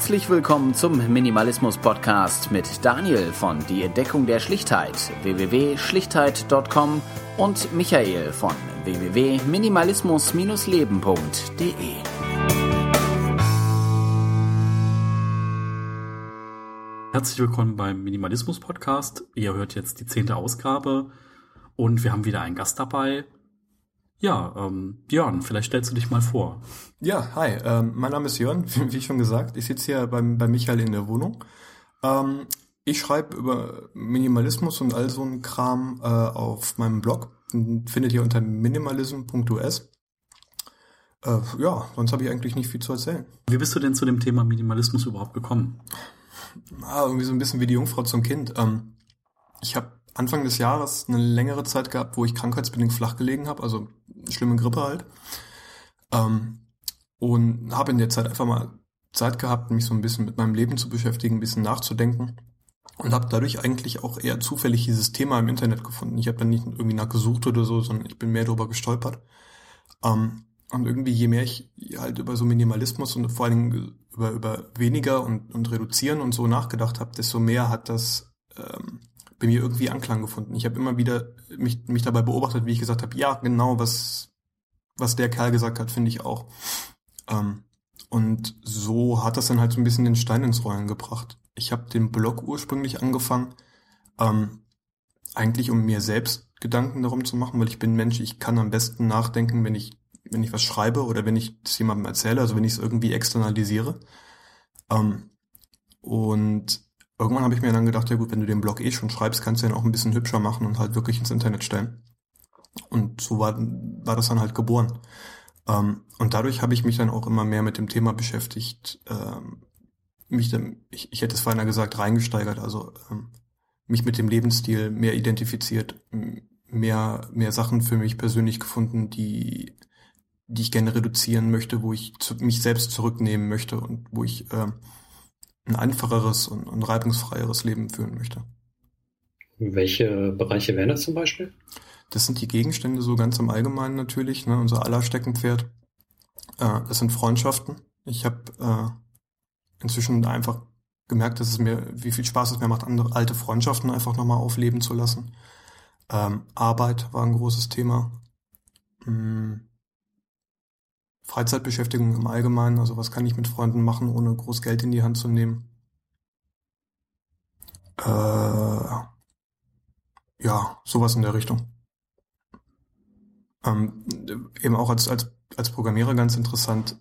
Herzlich willkommen zum Minimalismus Podcast mit Daniel von Die Entdeckung der Schlichtheit www.schlichtheit.com und Michael von www.minimalismus-leben.de. Herzlich willkommen beim Minimalismus Podcast. Ihr hört jetzt die zehnte Ausgabe und wir haben wieder einen Gast dabei. Ja, ähm, Björn, vielleicht stellst du dich mal vor. Ja, hi, ähm, mein Name ist Jörn, wie schon gesagt. Ich sitze hier beim, bei Michael in der Wohnung. Ähm, ich schreibe über Minimalismus und all so ein Kram äh, auf meinem Blog. Findet ihr unter minimalism.us. Äh, ja, sonst habe ich eigentlich nicht viel zu erzählen. Wie bist du denn zu dem Thema Minimalismus überhaupt gekommen? Ah, irgendwie so ein bisschen wie die Jungfrau zum Kind. Ähm, ich habe Anfang des Jahres eine längere Zeit gehabt, wo ich krankheitsbedingt flach gelegen habe, also schlimme Grippe halt. Ähm, und habe in der Zeit einfach mal Zeit gehabt, mich so ein bisschen mit meinem Leben zu beschäftigen, ein bisschen nachzudenken und habe dadurch eigentlich auch eher zufällig dieses Thema im Internet gefunden. Ich habe dann nicht irgendwie nachgesucht oder so, sondern ich bin mehr darüber gestolpert. Ähm, und irgendwie je mehr ich halt über so Minimalismus und vor allen Dingen über, über weniger und, und reduzieren und so nachgedacht habe, desto mehr hat das ähm, bei mir irgendwie Anklang gefunden. Ich habe immer wieder mich, mich dabei beobachtet, wie ich gesagt habe, ja, genau, was, was der Kerl gesagt hat, finde ich auch. Ähm, und so hat das dann halt so ein bisschen den Stein ins Rollen gebracht. Ich habe den Blog ursprünglich angefangen, ähm, eigentlich um mir selbst Gedanken darum zu machen, weil ich bin Mensch, ich kann am besten nachdenken, wenn ich, wenn ich was schreibe oder wenn ich es jemandem erzähle, also wenn ich es irgendwie externalisiere. Ähm, und irgendwann habe ich mir dann gedacht, ja gut, wenn du den Blog eh schon schreibst, kannst du den auch ein bisschen hübscher machen und halt wirklich ins Internet stellen. Und so war, war das dann halt geboren. Ähm, und dadurch habe ich mich dann auch immer mehr mit dem Thema beschäftigt, ähm, mich dann, ich, ich hätte es vorhin gesagt, reingesteigert, also ähm, mich mit dem Lebensstil mehr identifiziert, mehr, mehr Sachen für mich persönlich gefunden, die, die ich gerne reduzieren möchte, wo ich zu, mich selbst zurücknehmen möchte und wo ich ähm, ein einfacheres und, und reibungsfreieres Leben führen möchte. Welche Bereiche wären das zum Beispiel? Das sind die Gegenstände so ganz im Allgemeinen natürlich, ne, unser aller Steckenpferd. Äh, das sind Freundschaften. Ich habe äh, inzwischen einfach gemerkt, dass es mir, wie viel Spaß es mir macht, andere alte Freundschaften einfach nochmal aufleben zu lassen. Ähm, Arbeit war ein großes Thema. Hm. Freizeitbeschäftigung im Allgemeinen, also was kann ich mit Freunden machen, ohne groß Geld in die Hand zu nehmen. Äh, ja, sowas in der Richtung. Ähm, eben auch als, als, als Programmierer ganz interessant.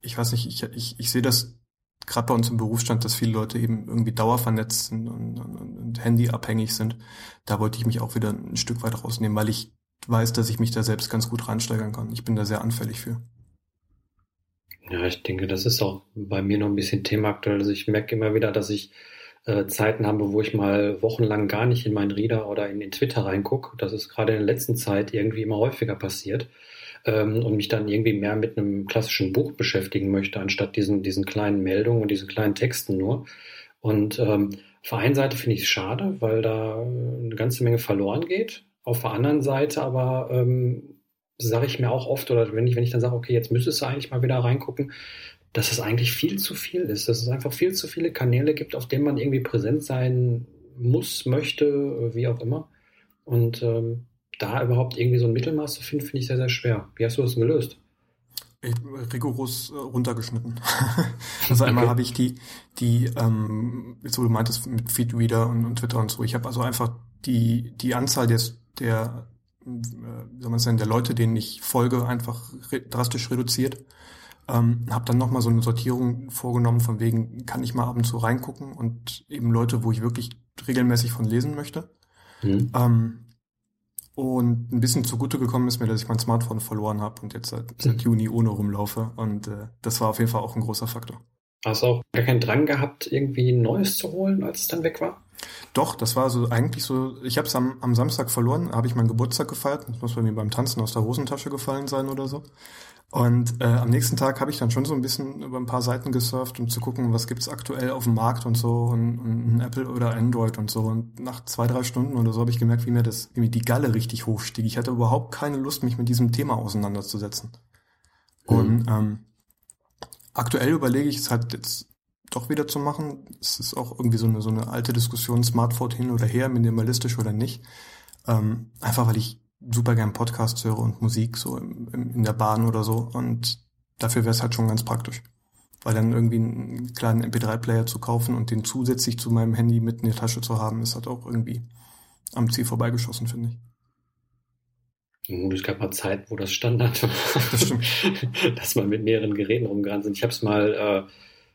Ich weiß nicht, ich, ich, ich sehe das gerade bei uns im Berufsstand, dass viele Leute eben irgendwie dauervernetzt sind und, und, und handyabhängig sind. Da wollte ich mich auch wieder ein Stück weit rausnehmen, weil ich weiß, dass ich mich da selbst ganz gut reinsteigern kann. Ich bin da sehr anfällig für. Ja, ich denke, das ist auch bei mir noch ein bisschen Thema aktuell. Also ich merke immer wieder, dass ich äh, Zeiten habe, wo ich mal wochenlang gar nicht in meinen Reader oder in den Twitter reingucke. Das ist gerade in der letzten Zeit irgendwie immer häufiger passiert ähm, und mich dann irgendwie mehr mit einem klassischen Buch beschäftigen möchte, anstatt diesen, diesen kleinen Meldungen und diesen kleinen Texten nur. Und ähm, auf der einen Seite finde ich es schade, weil da eine ganze Menge verloren geht. Auf der anderen Seite aber ähm, sage ich mir auch oft, oder wenn ich, wenn ich dann sage, okay, jetzt müsstest du eigentlich mal wieder reingucken, dass es eigentlich viel zu viel ist, dass es einfach viel zu viele Kanäle gibt, auf denen man irgendwie präsent sein muss, möchte, wie auch immer. Und ähm, da überhaupt irgendwie so ein Mittelmaß zu finden, finde ich sehr, sehr schwer. Wie hast du das gelöst? Rigoros äh, runtergeschnitten. also einmal okay. habe ich die, die, ähm, so du meintest mit Feedreader und, und Twitter und so, ich habe also einfach die, die Anzahl des, der wie soll man sagen, der Leute, denen ich folge, einfach re drastisch reduziert. Ähm, habe dann nochmal so eine Sortierung vorgenommen, von wegen, kann ich mal ab und zu reingucken und eben Leute, wo ich wirklich regelmäßig von lesen möchte. Mhm. Ähm, und ein bisschen zugute gekommen ist mir, dass ich mein Smartphone verloren habe und jetzt seit, seit Juni ohne rumlaufe. Und äh, das war auf jeden Fall auch ein großer Faktor. Hast du auch gar keinen Drang gehabt, irgendwie ein Neues zu holen, als es dann weg war? Doch, das war so eigentlich so, ich habe es am, am Samstag verloren, habe ich meinen Geburtstag gefeiert, das muss bei mir beim Tanzen aus der Hosentasche gefallen sein oder so. Und äh, am nächsten Tag habe ich dann schon so ein bisschen über ein paar Seiten gesurft, um zu gucken, was gibt's aktuell auf dem Markt und so und, und Apple oder Android und so. Und nach zwei, drei Stunden oder so habe ich gemerkt, wie mir das, wie mir die Galle richtig hochstieg. Ich hatte überhaupt keine Lust, mich mit diesem Thema auseinanderzusetzen. Mhm. Und ähm, aktuell überlege ich es halt jetzt doch wieder zu machen. Es ist auch irgendwie so eine, so eine alte Diskussion, Smartphone hin oder her, minimalistisch oder nicht. Ähm, einfach weil ich super gern Podcast höre und Musik so im, im, in der Bahn oder so. Und dafür wäre es halt schon ganz praktisch. Weil dann irgendwie einen kleinen MP3-Player zu kaufen und den zusätzlich zu meinem Handy mit in der Tasche zu haben, ist halt auch irgendwie am Ziel vorbeigeschossen, finde ich. Gut, es gab mal Zeit, wo das Standard war, das dass man mit mehreren Geräten rumgerannt sind. Ich habe es mal, äh,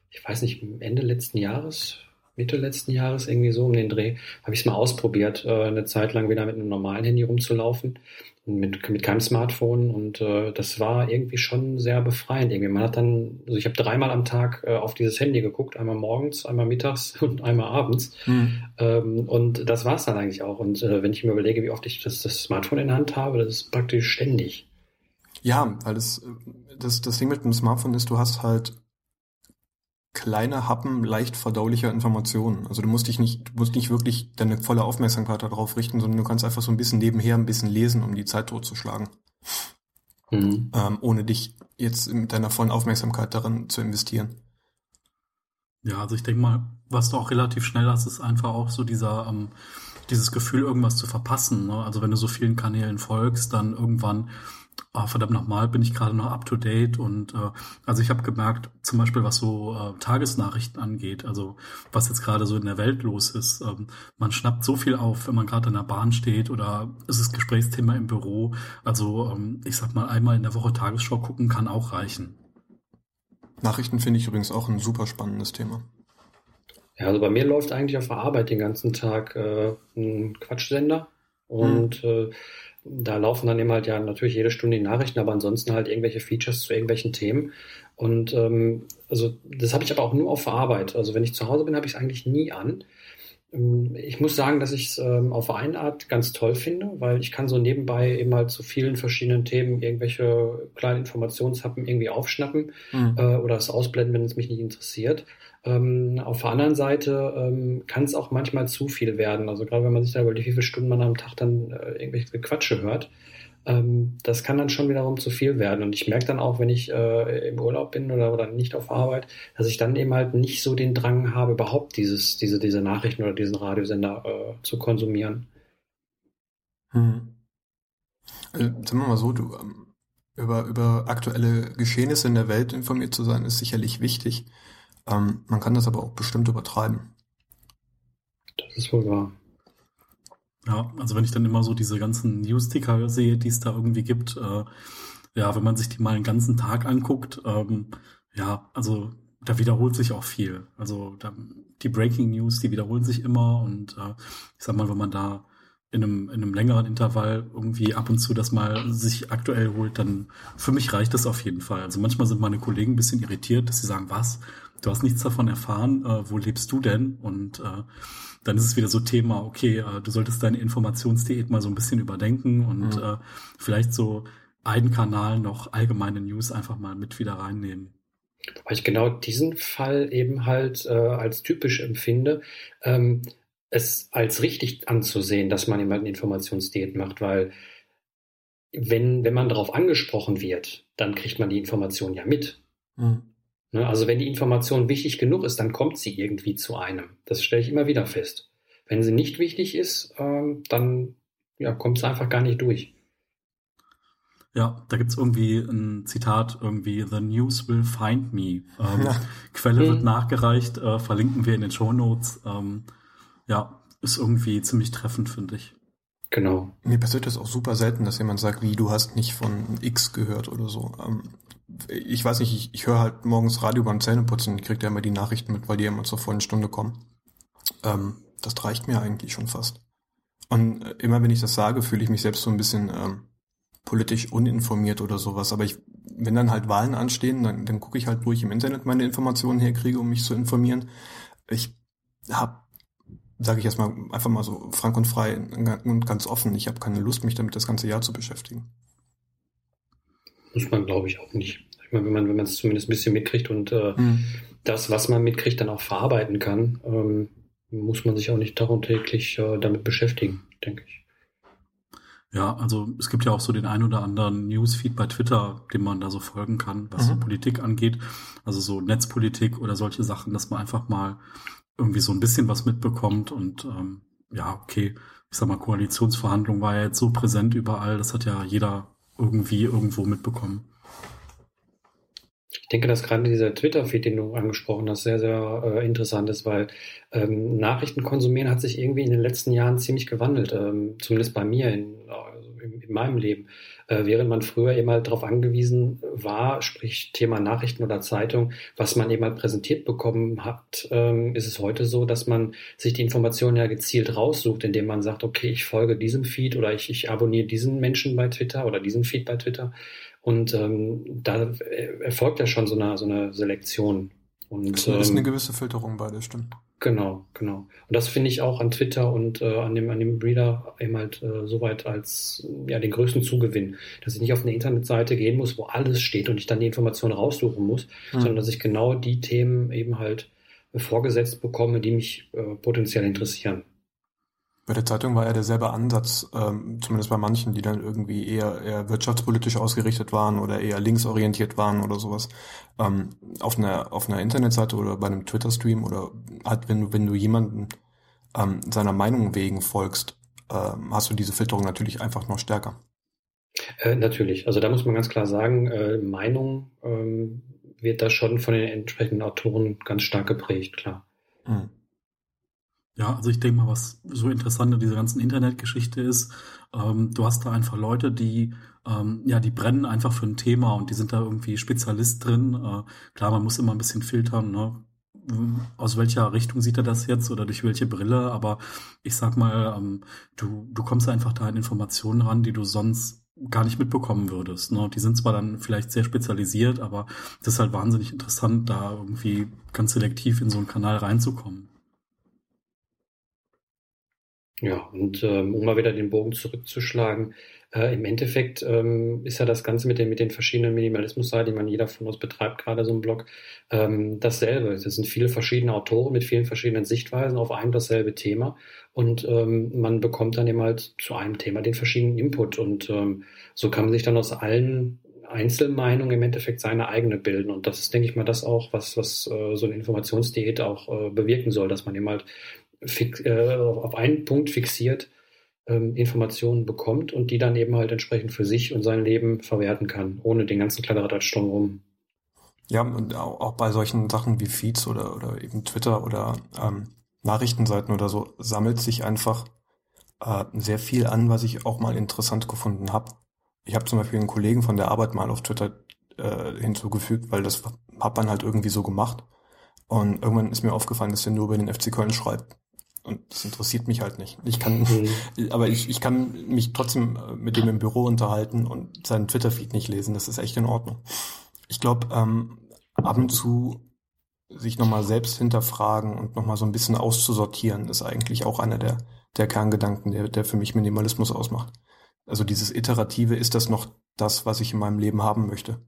ich weiß nicht, Ende letzten Jahres, Mitte letzten Jahres irgendwie so um den Dreh, habe ich es mal ausprobiert, äh, eine Zeit lang wieder mit einem normalen Handy rumzulaufen mit, mit keinem Smartphone und äh, das war irgendwie schon sehr befreiend. Irgendwie. Man hat dann, also ich habe dreimal am Tag äh, auf dieses Handy geguckt, einmal morgens, einmal mittags und einmal abends. Mhm. Ähm, und das war es dann eigentlich auch. Und äh, wenn ich mir überlege, wie oft ich das, das Smartphone in der Hand habe, das ist praktisch ständig. Ja, weil das, das, das Ding mit dem Smartphone ist, du hast halt kleine Happen leicht verdaulicher Informationen. Also du musst dich nicht, du musst nicht wirklich deine volle Aufmerksamkeit darauf richten, sondern du kannst einfach so ein bisschen nebenher ein bisschen lesen, um die Zeit totzuschlagen. Mhm. Ähm, ohne dich jetzt mit deiner vollen Aufmerksamkeit darin zu investieren. Ja, also ich denke mal, was du auch relativ schnell hast, ist einfach auch so dieser, ähm, dieses Gefühl, irgendwas zu verpassen. Ne? Also wenn du so vielen Kanälen folgst, dann irgendwann oh, verdammt nochmal, bin ich gerade noch up to date und äh, also ich habe gemerkt, zum Beispiel was so äh, Tagesnachrichten angeht, also was jetzt gerade so in der Welt los ist, ähm, man schnappt so viel auf, wenn man gerade in der Bahn steht oder es ist Gesprächsthema im Büro. Also ähm, ich sag mal, einmal in der Woche Tagesschau gucken kann auch reichen. Nachrichten finde ich übrigens auch ein super spannendes Thema. Ja, also bei mir läuft eigentlich auf der Arbeit den ganzen Tag äh, ein Quatschsender und hm. äh, da laufen dann eben halt ja natürlich jede Stunde die Nachrichten, aber ansonsten halt irgendwelche Features zu irgendwelchen Themen. Und ähm, also das habe ich aber auch nur auf der Arbeit. Also wenn ich zu Hause bin, habe ich es eigentlich nie an. Ähm, ich muss sagen, dass ich es ähm, auf eine Art ganz toll finde, weil ich kann so nebenbei eben halt zu vielen verschiedenen Themen irgendwelche kleinen Informationshappen irgendwie aufschnappen mhm. äh, oder es ausblenden, wenn es mich nicht interessiert. Ähm, auf der anderen Seite ähm, kann es auch manchmal zu viel werden. Also gerade wenn man sich da überlegt, wie viele Stunden man am Tag dann äh, irgendwelche Quatsche hört, ähm, das kann dann schon wiederum zu viel werden. Und ich merke dann auch, wenn ich äh, im Urlaub bin oder, oder nicht auf Arbeit, dass ich dann eben halt nicht so den Drang habe, überhaupt dieses, diese, diese Nachrichten oder diesen Radiosender äh, zu konsumieren. Hm. Also, sagen wir mal so, du, ähm, über, über aktuelle Geschehnisse in der Welt informiert zu sein, ist sicherlich wichtig. Ähm, man kann das aber auch bestimmt übertreiben. Das ist wohl wahr. Ja, also wenn ich dann immer so diese ganzen News-Ticker sehe, die es da irgendwie gibt, äh, ja, wenn man sich die mal einen ganzen Tag anguckt, ähm, ja, also da wiederholt sich auch viel. Also da, die Breaking News, die wiederholen sich immer und äh, ich sag mal, wenn man da in einem, in einem längeren Intervall irgendwie ab und zu das mal sich aktuell holt, dann für mich reicht das auf jeden Fall. Also manchmal sind meine Kollegen ein bisschen irritiert, dass sie sagen, was, du hast nichts davon erfahren, äh, wo lebst du denn? Und äh, dann ist es wieder so Thema, okay, äh, du solltest deine Informationsdiät mal so ein bisschen überdenken und mhm. äh, vielleicht so einen Kanal noch allgemeine News einfach mal mit wieder reinnehmen. Wobei ich genau diesen Fall eben halt äh, als typisch empfinde, ähm, es als richtig anzusehen, dass man eine Informationsdiät macht, weil wenn, wenn man darauf angesprochen wird, dann kriegt man die Information ja mit. Mhm. Ne, also wenn die Information wichtig genug ist, dann kommt sie irgendwie zu einem. Das stelle ich immer wieder fest. Wenn sie nicht wichtig ist, ähm, dann ja, kommt es einfach gar nicht durch. Ja, da gibt's irgendwie ein Zitat, irgendwie, The News will find me. Ähm, ja. Quelle wird hm. nachgereicht, äh, verlinken wir in den Show Notes. Ähm, ja, ist irgendwie ziemlich treffend, finde ich. Genau. Mir passiert das auch super selten, dass jemand sagt, wie, du hast nicht von X gehört oder so. Ähm, ich weiß nicht, ich, ich höre halt morgens Radio beim Zähneputzen, ich kriege ja immer die Nachrichten mit, weil die immer zur vollen Stunde kommen. Ähm, das reicht mir eigentlich schon fast. Und äh, immer wenn ich das sage, fühle ich mich selbst so ein bisschen ähm, politisch uninformiert oder sowas. Aber ich, wenn dann halt Wahlen anstehen, dann, dann gucke ich halt, wo ich im Internet meine Informationen herkriege, um mich zu informieren. Ich habe, sage ich erstmal einfach mal so frank und frei und ganz offen, ich habe keine Lust, mich damit das ganze Jahr zu beschäftigen. Muss man, glaube ich, auch nicht. Ich meine, wenn man wenn man es zumindest ein bisschen mitkriegt und äh, mhm. das, was man mitkriegt, dann auch verarbeiten kann, ähm, muss man sich auch nicht tagtäglich äh, damit beschäftigen, denke ich. Ja, also es gibt ja auch so den ein oder anderen Newsfeed bei Twitter, dem man da so folgen kann, was mhm. so Politik angeht. Also so Netzpolitik oder solche Sachen, dass man einfach mal irgendwie so ein bisschen was mitbekommt und ähm, ja, okay, ich sag mal, Koalitionsverhandlung war ja jetzt so präsent überall, das hat ja jeder irgendwie irgendwo mitbekommen. Ich denke, dass gerade dieser Twitter-Feed, den du angesprochen hast, sehr, sehr äh, interessant ist, weil ähm, Nachrichten konsumieren hat sich irgendwie in den letzten Jahren ziemlich gewandelt, ähm, zumindest bei mir in, in, in meinem Leben. Äh, während man früher eben halt darauf angewiesen war, sprich Thema Nachrichten oder Zeitung, was man eben halt präsentiert bekommen hat, ähm, ist es heute so, dass man sich die Informationen ja gezielt raussucht, indem man sagt, okay, ich folge diesem Feed oder ich, ich abonniere diesen Menschen bei Twitter oder diesen Feed bei Twitter und ähm, da erfolgt ja schon so eine, so eine Selektion. Und, das ist eine ähm, gewisse Filterung bei, das stimmt. Genau, genau. Und das finde ich auch an Twitter und äh, an dem an dem Reader eben halt äh, soweit als ja den größten Zugewinn, dass ich nicht auf eine Internetseite gehen muss, wo alles steht und ich dann die Informationen raussuchen muss, hm. sondern dass ich genau die Themen eben halt vorgesetzt bekomme, die mich äh, potenziell interessieren. Bei der Zeitung war ja derselbe Ansatz, ähm, zumindest bei manchen, die dann irgendwie eher, eher wirtschaftspolitisch ausgerichtet waren oder eher linksorientiert waren oder sowas. Ähm, auf einer auf einer Internetseite oder bei einem Twitter-Stream oder halt, wenn du wenn du jemanden ähm, seiner Meinung wegen folgst, ähm, hast du diese Filterung natürlich einfach noch stärker. Äh, natürlich. Also da muss man ganz klar sagen, äh, Meinung ähm, wird da schon von den entsprechenden Autoren ganz stark geprägt, klar. Mhm. Ja, also ich denke mal, was so interessant an dieser ganzen Internetgeschichte ist, ähm, du hast da einfach Leute, die ähm, ja, die brennen einfach für ein Thema und die sind da irgendwie Spezialist drin. Äh, klar, man muss immer ein bisschen filtern, ne? aus welcher Richtung sieht er das jetzt oder durch welche Brille, aber ich sag mal, ähm, du, du kommst einfach da an Informationen ran, die du sonst gar nicht mitbekommen würdest. Ne? Die sind zwar dann vielleicht sehr spezialisiert, aber das ist halt wahnsinnig interessant, da irgendwie ganz selektiv in so einen Kanal reinzukommen. Ja, und ähm, um mal wieder den Bogen zurückzuschlagen, äh, im Endeffekt ähm, ist ja das Ganze mit den, mit den verschiedenen Minimalismus-Seiten, die man jeder von uns betreibt, gerade so ein Blog, ähm, dasselbe. Es sind viele verschiedene Autoren mit vielen verschiedenen Sichtweisen auf ein und dasselbe Thema und ähm, man bekommt dann eben halt zu einem Thema den verschiedenen Input und ähm, so kann man sich dann aus allen Einzelmeinungen im Endeffekt seine eigene bilden. Und das ist, denke ich mal, das auch, was, was äh, so eine Informationsdiät auch äh, bewirken soll, dass man eben halt fix, äh, auf einen Punkt fixiert ähm, Informationen bekommt und die dann eben halt entsprechend für sich und sein Leben verwerten kann, ohne den ganzen Kladderadatsch rum. Ja, und auch bei solchen Sachen wie Feeds oder, oder eben Twitter oder ähm, Nachrichtenseiten oder so sammelt sich einfach äh, sehr viel an, was ich auch mal interessant gefunden habe. Ich habe zum Beispiel einen Kollegen von der Arbeit mal auf Twitter äh, hinzugefügt, weil das hat man halt irgendwie so gemacht. Und irgendwann ist mir aufgefallen, dass er nur über den FC Köln schreibt. Und das interessiert mich halt nicht. Ich kann, mhm. aber ich, ich kann mich trotzdem äh, mit dem im Büro unterhalten und seinen Twitter-Feed nicht lesen. Das ist echt in Ordnung. Ich glaube, ähm, ab und zu sich nochmal selbst hinterfragen und nochmal so ein bisschen auszusortieren, ist eigentlich auch einer der, der Kerngedanken, der, der für mich Minimalismus ausmacht. Also dieses Iterative, ist das noch das, was ich in meinem Leben haben möchte?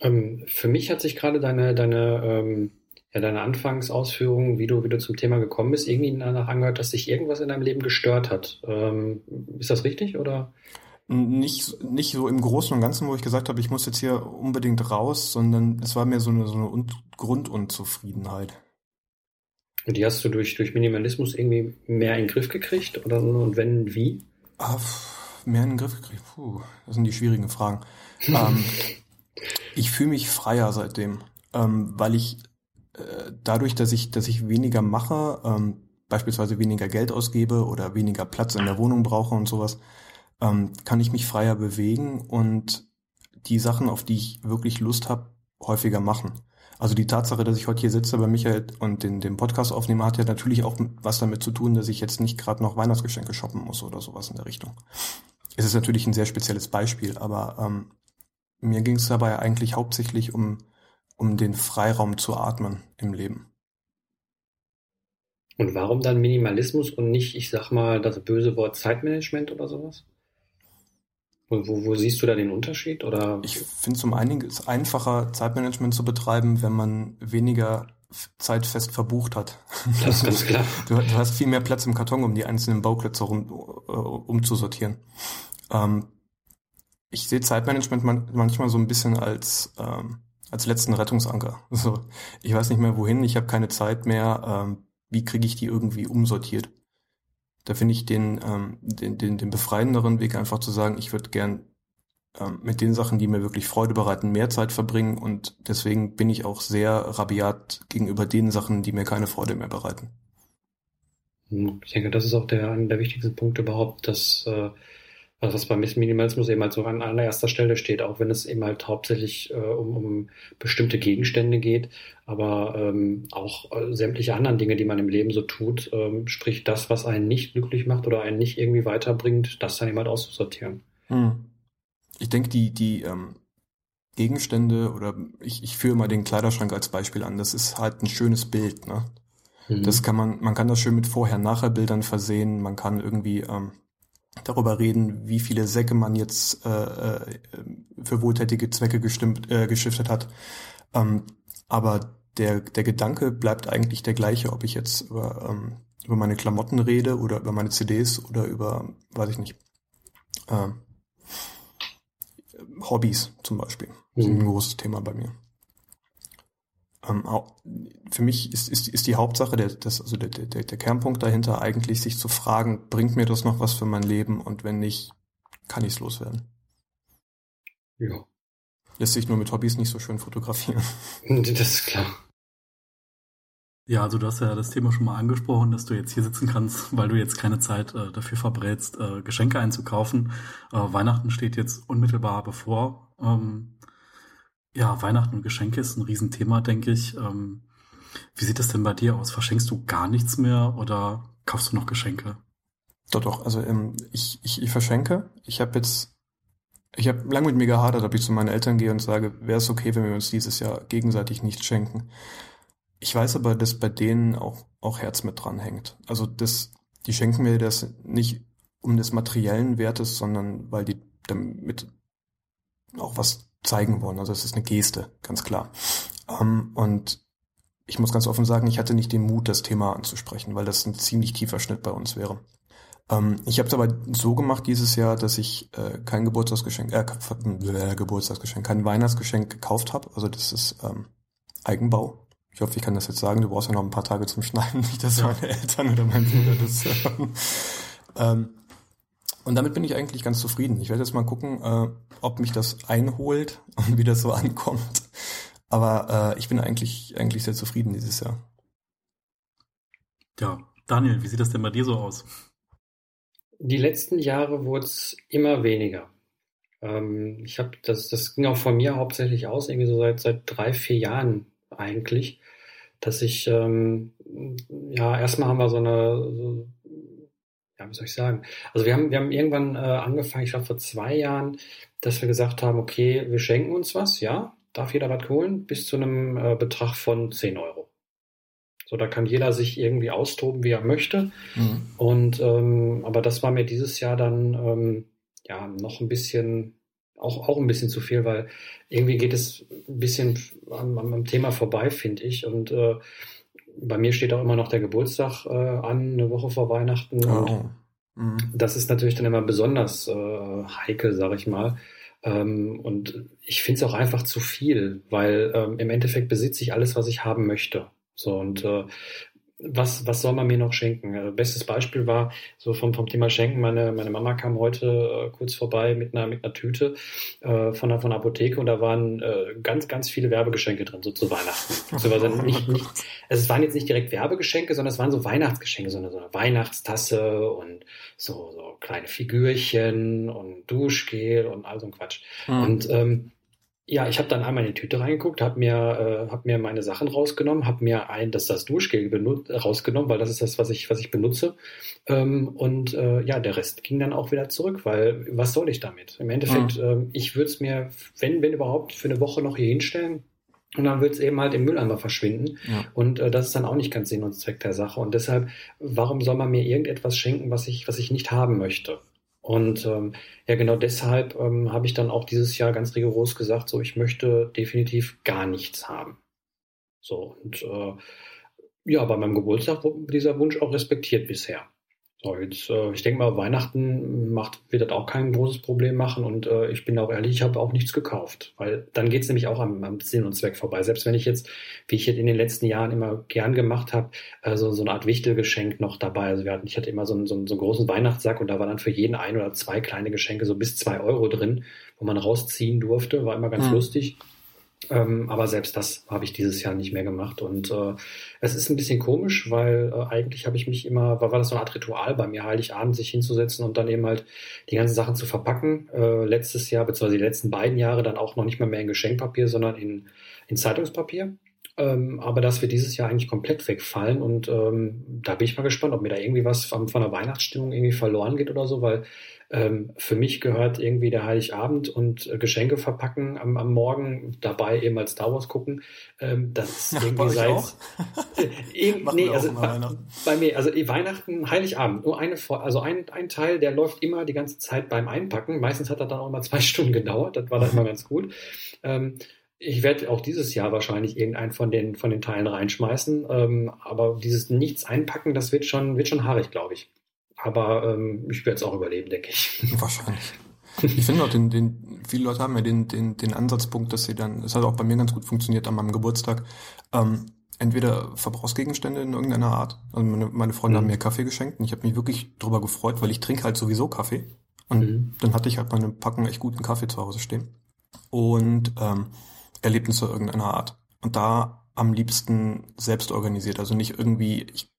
Ähm, für mich hat sich gerade deine, deine ähm ja, deine Anfangsausführungen, wie du, wie du zum Thema gekommen bist, irgendwie danach angehört, dass sich irgendwas in deinem Leben gestört hat. Ähm, ist das richtig oder? Nicht, nicht so im Großen und Ganzen, wo ich gesagt habe, ich muss jetzt hier unbedingt raus, sondern es war mir so eine, so eine Grundunzufriedenheit. Und die hast du durch, durch Minimalismus irgendwie mehr in den Griff gekriegt? Oder und wenn, wie? Ah, mehr in den Griff gekriegt? Puh, das sind die schwierigen Fragen. ähm, ich fühle mich freier seitdem, ähm, weil ich dadurch, dass ich, dass ich weniger mache, ähm, beispielsweise weniger Geld ausgebe oder weniger Platz in der Wohnung brauche und sowas, ähm, kann ich mich freier bewegen und die Sachen, auf die ich wirklich Lust habe, häufiger machen. Also die Tatsache, dass ich heute hier sitze bei Michael und den, den Podcast aufnehme, hat ja natürlich auch was damit zu tun, dass ich jetzt nicht gerade noch Weihnachtsgeschenke shoppen muss oder sowas in der Richtung. Es ist natürlich ein sehr spezielles Beispiel, aber ähm, mir ging es dabei eigentlich hauptsächlich um um den Freiraum zu atmen im Leben. Und warum dann Minimalismus und nicht, ich sag mal, das böse Wort Zeitmanagement oder sowas? Wo, wo, wo siehst du da den Unterschied? Oder? Ich finde zum einen es einfacher, Zeitmanagement zu betreiben, wenn man weniger Zeit fest verbucht hat. Das ist ganz klar. Du, du, hast viel mehr Platz im Karton, um die einzelnen Bauklötze rum, äh, umzusortieren. Ähm, ich sehe Zeitmanagement man, manchmal so ein bisschen als ähm, als letzten Rettungsanker. So, ich weiß nicht mehr wohin, ich habe keine Zeit mehr. Ähm, wie kriege ich die irgendwie umsortiert? Da finde ich den, ähm, den, den, den befreienderen Weg einfach zu sagen, ich würde gern ähm, mit den Sachen, die mir wirklich Freude bereiten, mehr Zeit verbringen und deswegen bin ich auch sehr rabiat gegenüber den Sachen, die mir keine Freude mehr bereiten. Ich denke, das ist auch der, einer der wichtigsten Punkte überhaupt, dass äh, also was beim Minimalismus eben halt so an allererster Stelle steht, auch wenn es eben halt hauptsächlich äh, um, um bestimmte Gegenstände geht, aber ähm, auch äh, sämtliche anderen Dinge, die man im Leben so tut, ähm, sprich das, was einen nicht glücklich macht oder einen nicht irgendwie weiterbringt, das dann eben halt auszusortieren. Hm. Ich denke, die, die ähm, Gegenstände oder ich, ich führe mal den Kleiderschrank als Beispiel an, das ist halt ein schönes Bild, ne? Mhm. Das kann man, man kann das schön mit Vorher-Nachher-Bildern versehen, man kann irgendwie ähm, darüber reden, wie viele Säcke man jetzt äh, äh, für wohltätige Zwecke gestimmt, äh, geschiftet hat. Ähm, aber der, der Gedanke bleibt eigentlich der gleiche, ob ich jetzt über, ähm, über meine Klamotten rede oder über meine CDs oder über, weiß ich nicht, äh, Hobbys zum Beispiel. Das ist ein mhm. großes Thema bei mir. Ähm, für mich ist, ist, ist die Hauptsache, der, das, also der, der, der Kernpunkt dahinter eigentlich, sich zu fragen, bringt mir das noch was für mein Leben und wenn nicht, kann ich es loswerden. Ja. Lässt sich nur mit Hobbys nicht so schön fotografieren. Das ist klar. Ja, also du hast ja das Thema schon mal angesprochen, dass du jetzt hier sitzen kannst, weil du jetzt keine Zeit äh, dafür verbrätst, äh, Geschenke einzukaufen. Äh, Weihnachten steht jetzt unmittelbar bevor. Ähm, ja, Weihnachten und Geschenke ist ein Riesenthema, denke ich. Ähm, wie sieht das denn bei dir aus? Verschenkst du gar nichts mehr oder kaufst du noch Geschenke? Doch, doch. Also ähm, ich, ich, ich verschenke. Ich habe jetzt, ich habe lange mit mir gehadert, ob ich zu meinen Eltern gehe und sage, wäre es okay, wenn wir uns dieses Jahr gegenseitig nichts schenken. Ich weiß aber, dass bei denen auch, auch Herz mit dran hängt. Also das, die schenken mir das nicht um des materiellen Wertes, sondern weil die damit auch was zeigen wollen. Also es ist eine Geste, ganz klar. Ähm, und ich muss ganz offen sagen, ich hatte nicht den Mut, das Thema anzusprechen, weil das ein ziemlich tiefer Schnitt bei uns wäre. Ähm, ich habe es aber so gemacht dieses Jahr, dass ich äh, kein Geburtstagsgeschenk, äh, äh, Geburtstagsgeschenk, kein Weihnachtsgeschenk gekauft habe. Also das ist ähm, Eigenbau. Ich hoffe, ich kann das jetzt sagen. Du brauchst ja noch ein paar Tage zum Schneiden, nicht dass meine Eltern oder mein Bruder das hören. ähm, und damit bin ich eigentlich ganz zufrieden. Ich werde jetzt mal gucken, äh, ob mich das einholt und wie das so ankommt. Aber äh, ich bin eigentlich, eigentlich sehr zufrieden dieses Jahr. Ja, Daniel, wie sieht das denn bei dir so aus? Die letzten Jahre wurde es immer weniger. Ähm, ich habe das, das ging auch von mir hauptsächlich aus, irgendwie so seit seit drei, vier Jahren eigentlich, dass ich ähm, ja erstmal haben wir so eine so ja, wie soll ich sagen? Also wir haben, wir haben irgendwann äh, angefangen, ich glaube vor zwei Jahren, dass wir gesagt haben, okay, wir schenken uns was, ja, darf jeder was holen, bis zu einem äh, Betrag von 10 Euro. So, da kann jeder sich irgendwie austoben, wie er möchte. Mhm. Und ähm, aber das war mir dieses Jahr dann ähm, ja noch ein bisschen auch, auch ein bisschen zu viel, weil irgendwie geht es ein bisschen am, am Thema vorbei, finde ich. Und äh, bei mir steht auch immer noch der Geburtstag äh, an, eine Woche vor Weihnachten. Oh. Und mhm. das ist natürlich dann immer besonders äh, heikel, sag ich mal. Ähm, und ich finde es auch einfach zu viel, weil ähm, im Endeffekt besitze ich alles, was ich haben möchte. So und äh, was, was soll man mir noch schenken? Also bestes Beispiel war so vom, vom Thema Schenken. Meine, meine Mama kam heute äh, kurz vorbei mit einer, mit einer Tüte äh, von, der, von der Apotheke und da waren äh, ganz, ganz viele Werbegeschenke drin, so zu Weihnachten. Also, nicht, nicht, also es waren jetzt nicht direkt Werbegeschenke, sondern es waren so Weihnachtsgeschenke, so eine, so eine Weihnachtstasse und so, so kleine Figürchen und Duschgel und all so ein Quatsch. Mhm. Und ähm, ja, ich habe dann einmal in die Tüte reingeguckt, habe mir, äh, hab mir meine Sachen rausgenommen, habe mir ein, das das Duschgel benut rausgenommen, weil das ist das, was ich, was ich benutze. Ähm, und äh, ja, der Rest ging dann auch wieder zurück, weil was soll ich damit? Im Endeffekt, mhm. äh, ich würde es mir, wenn, wenn überhaupt, für eine Woche noch hier hinstellen. Und dann wird es eben halt im Mülleimer verschwinden. Ja. Und äh, das ist dann auch nicht ganz Sinn und Zweck der Sache. Und deshalb, warum soll man mir irgendetwas schenken, was ich, was ich nicht haben möchte? Und ähm, ja, genau deshalb ähm, habe ich dann auch dieses Jahr ganz rigoros gesagt, so ich möchte definitiv gar nichts haben. So und äh, ja, bei meinem Geburtstag wurde dieser Wunsch auch respektiert bisher. So, jetzt, äh, ich denke mal, Weihnachten macht, wird das auch kein großes Problem machen und äh, ich bin auch ehrlich, ich habe auch nichts gekauft, weil dann geht's nämlich auch am, am Sinn und Zweck vorbei. Selbst wenn ich jetzt, wie ich jetzt in den letzten Jahren immer gern gemacht habe, also so eine Art Wichtelgeschenk noch dabei. Also wir hatten, ich hatte immer so einen, so, einen, so einen großen Weihnachtssack und da war dann für jeden ein oder zwei kleine Geschenke so bis zwei Euro drin, wo man rausziehen durfte, war immer ganz mhm. lustig. Ähm, aber selbst das habe ich dieses Jahr nicht mehr gemacht. Und äh, es ist ein bisschen komisch, weil äh, eigentlich habe ich mich immer, war, war das so eine Art Ritual bei mir, Heiligabend sich hinzusetzen und dann eben halt die ganzen Sachen zu verpacken. Äh, letztes Jahr, beziehungsweise die letzten beiden Jahre dann auch noch nicht mal mehr in Geschenkpapier, sondern in, in Zeitungspapier. Ähm, aber das wird dieses Jahr eigentlich komplett wegfallen und ähm, da bin ich mal gespannt, ob mir da irgendwie was von, von der Weihnachtsstimmung irgendwie verloren geht oder so, weil ähm, für mich gehört irgendwie der Heiligabend und äh, Geschenke verpacken am, am Morgen, dabei eben als Star Wars gucken. Ähm, das ist irgendwie seit. Äh, nee, also bei, bei, mir, also Weihnachten, Heiligabend, nur eine, also ein, ein Teil, der läuft immer die ganze Zeit beim Einpacken. Meistens hat er dann auch mal zwei Stunden gedauert, das war dann immer ganz gut. Ähm, ich werde auch dieses Jahr wahrscheinlich irgendeinen von den, von den Teilen reinschmeißen. Ähm, aber dieses Nichts einpacken, das wird schon, wird schon haarig, glaube ich. Aber ähm, ich werde es auch überleben, denke ich. Wahrscheinlich. Ich finde auch, den, den, viele Leute haben ja den, den, den Ansatzpunkt, dass sie dann, es hat auch bei mir ganz gut funktioniert an meinem Geburtstag, ähm, entweder Verbrauchsgegenstände in irgendeiner Art. Also meine, meine Freunde mhm. haben mir Kaffee geschenkt und ich habe mich wirklich drüber gefreut, weil ich trinke halt sowieso Kaffee. Und mhm. dann hatte ich halt meine Packung echt guten Kaffee zu Hause stehen. Und ähm, Erlebnisse irgendeiner Art. Und da am liebsten selbst organisiert. Also nicht irgendwie, ich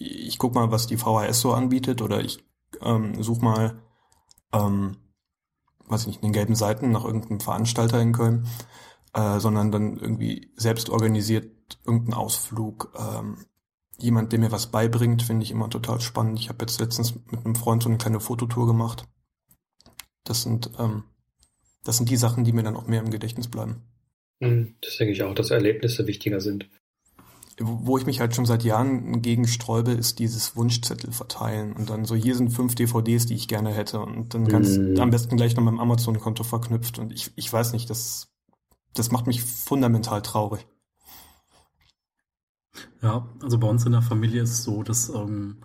ich guck mal, was die VHS so anbietet oder ich ähm, suche mal, ähm, weiß ich nicht, in den gelben Seiten nach irgendeinem Veranstalter in Köln, äh, sondern dann irgendwie selbst organisiert irgendeinen Ausflug. Ähm, jemand, der mir was beibringt, finde ich immer total spannend. Ich habe jetzt letztens mit einem Freund so eine kleine Fototour gemacht. Das sind, ähm, das sind die Sachen, die mir dann auch mehr im Gedächtnis bleiben. Hm, das denke ich auch, dass Erlebnisse wichtiger sind wo ich mich halt schon seit Jahren gegen sträube, ist dieses Wunschzettel verteilen und dann so, hier sind fünf DVDs, die ich gerne hätte und dann ganz mm. am besten gleich noch mit dem Amazon-Konto verknüpft und ich, ich weiß nicht, das, das macht mich fundamental traurig. Ja, also bei uns in der Familie ist es so, dass, ähm,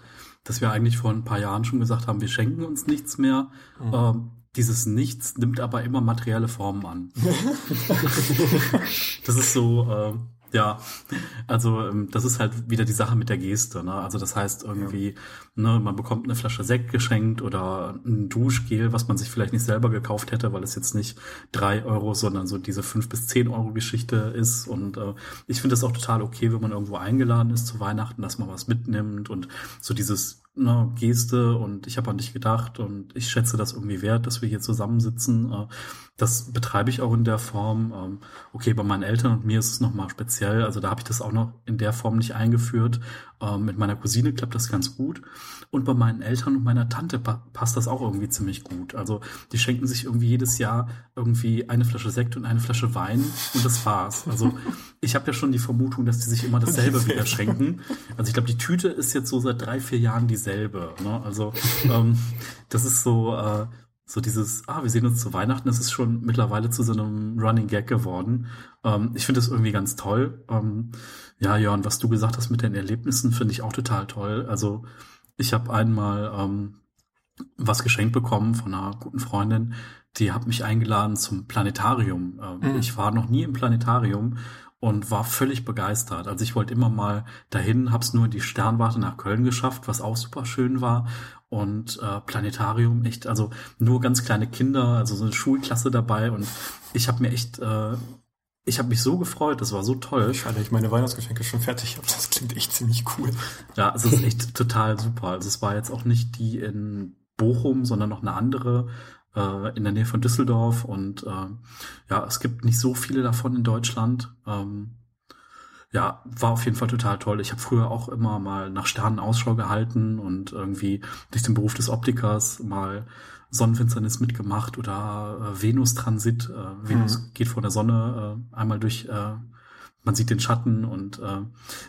dass wir eigentlich vor ein paar Jahren schon gesagt haben, wir schenken uns nichts mehr. Mhm. Ähm, dieses Nichts nimmt aber immer materielle Formen an. das ist so, äh, ja, also ähm, das ist halt wieder die Sache mit der Geste. Ne? Also das heißt irgendwie, ja. ne, man bekommt eine Flasche Sekt geschenkt oder ein Duschgel, was man sich vielleicht nicht selber gekauft hätte, weil es jetzt nicht drei Euro, sondern so diese fünf bis zehn Euro Geschichte ist. Und äh, ich finde das auch total okay, wenn man irgendwo eingeladen ist zu Weihnachten, dass man was mitnimmt und so dieses ne, Geste und ich habe an dich gedacht und ich schätze das irgendwie wert, dass wir hier zusammensitzen. Äh, das betreibe ich auch in der Form. Ähm, okay, bei meinen Eltern und mir ist es nochmal speziell. Also da habe ich das auch noch in der Form nicht eingeführt. Ähm, mit meiner Cousine klappt das ganz gut. Und bei meinen Eltern und meiner Tante passt das auch irgendwie ziemlich gut. Also die schenken sich irgendwie jedes Jahr irgendwie eine Flasche Sekt und eine Flasche Wein und das war's. Also ich habe ja schon die Vermutung, dass die sich immer dasselbe wieder schenken. Also ich glaube, die Tüte ist jetzt so seit drei, vier Jahren dieselbe. Ne? Also ähm, das ist so, äh, so dieses, ah, wir sehen uns zu Weihnachten, das ist schon mittlerweile zu so einem Running Gag geworden. Ähm, ich finde das irgendwie ganz toll. Ähm, ja, Jörn, was du gesagt hast mit den Erlebnissen, finde ich auch total toll. Also ich habe einmal ähm, was geschenkt bekommen von einer guten Freundin, die hat mich eingeladen zum Planetarium. Ähm, mhm. Ich war noch nie im Planetarium und war völlig begeistert. Also ich wollte immer mal dahin, hab's nur in die Sternwarte nach Köln geschafft, was auch super schön war. Und äh, Planetarium, echt, also nur ganz kleine Kinder, also so eine Schulklasse dabei. Und ich habe mir echt äh, ich habe mich so gefreut, das war so toll. Schade, ich meine Weihnachtsgeschenke schon fertig habe. Das klingt echt ziemlich cool. Ja, es ist echt total super. Also es war jetzt auch nicht die in Bochum, sondern noch eine andere äh, in der Nähe von Düsseldorf. Und äh, ja, es gibt nicht so viele davon in Deutschland. Ähm, ja, war auf jeden Fall total toll. Ich habe früher auch immer mal nach Sternen Ausschau gehalten und irgendwie durch den Beruf des Optikers mal Sonnenfinsternis mitgemacht oder äh, Venus-Transit. Äh, Venus mhm. geht vor der Sonne äh, einmal durch, äh, man sieht den Schatten und äh,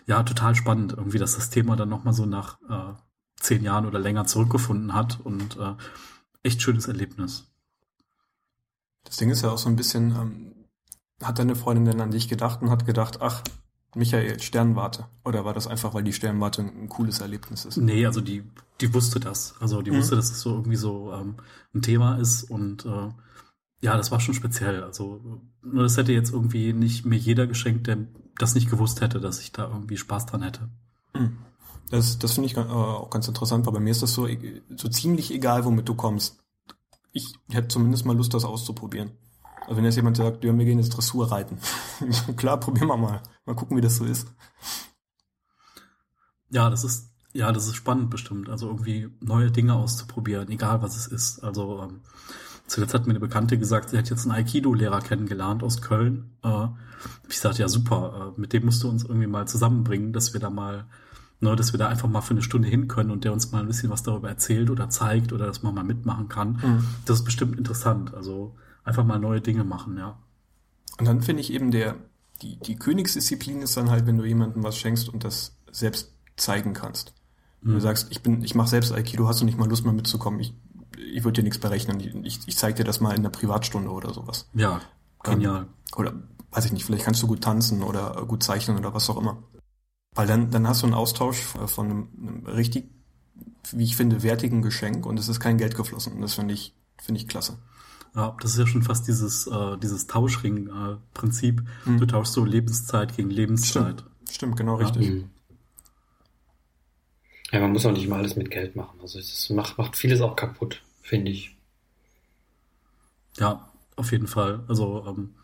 ja, total spannend irgendwie, dass das Thema dann nochmal so nach äh, zehn Jahren oder länger zurückgefunden hat und äh, echt schönes Erlebnis. Das Ding ist ja auch so ein bisschen, ähm, hat deine Freundin denn an dich gedacht und hat gedacht, ach, Michael Sternwarte? Oder war das einfach, weil die Sternwarte ein cooles Erlebnis ist? Nee, also die, die wusste das. Also die mhm. wusste, dass es so irgendwie so ähm, ein Thema ist und äh, ja, das war schon speziell. Also nur das hätte jetzt irgendwie nicht mir jeder geschenkt, der das nicht gewusst hätte, dass ich da irgendwie Spaß dran hätte. Mhm. Das, das finde ich äh, auch ganz interessant, weil bei mir ist das so, so ziemlich egal, womit du kommst. Ich hätte zumindest mal Lust, das auszuprobieren. Also wenn jetzt jemand sagt, ja, wir gehen jetzt Dressur reiten. Klar, probieren wir mal. Mal gucken, wie das so ist. Ja, das ist, ja, das ist spannend bestimmt. Also irgendwie neue Dinge auszuprobieren, egal was es ist. Also ähm, zuletzt hat mir eine Bekannte gesagt, sie hat jetzt einen Aikido-Lehrer kennengelernt aus Köln. Äh, ich sagte, ja super, äh, mit dem musst du uns irgendwie mal zusammenbringen, dass wir da mal Ne, dass wir da einfach mal für eine Stunde hin können und der uns mal ein bisschen was darüber erzählt oder zeigt oder dass man mal mitmachen kann. Mhm. Das ist bestimmt interessant. Also einfach mal neue Dinge machen, ja. Und dann finde ich eben der, die, die Königsdisziplin ist dann halt, wenn du jemandem was schenkst und das selbst zeigen kannst. Mhm. Du sagst, ich bin, ich mache selbst Aikido, hast du nicht mal Lust mal mitzukommen? Ich, ich würde dir nichts berechnen. Ich, ich zeige dir das mal in einer Privatstunde oder sowas. Ja, genial. Ähm, oder weiß ich nicht, vielleicht kannst du gut tanzen oder gut zeichnen oder was auch immer. Weil dann, dann hast du einen Austausch von einem, einem richtig, wie ich finde, wertigen Geschenk und es ist kein Geld geflossen. Und das finde ich, finde ich klasse. Ja, das ist ja schon fast dieses, äh, dieses Tauschring-Prinzip. Äh, mhm. Du tauschst so Lebenszeit gegen Lebenszeit. Stimmt, Stimmt genau ja. richtig. Mhm. Ja, man muss auch nicht mal alles mit Geld machen. Also es macht, macht vieles auch kaputt, finde ich. Ja, auf jeden Fall. Also ähm,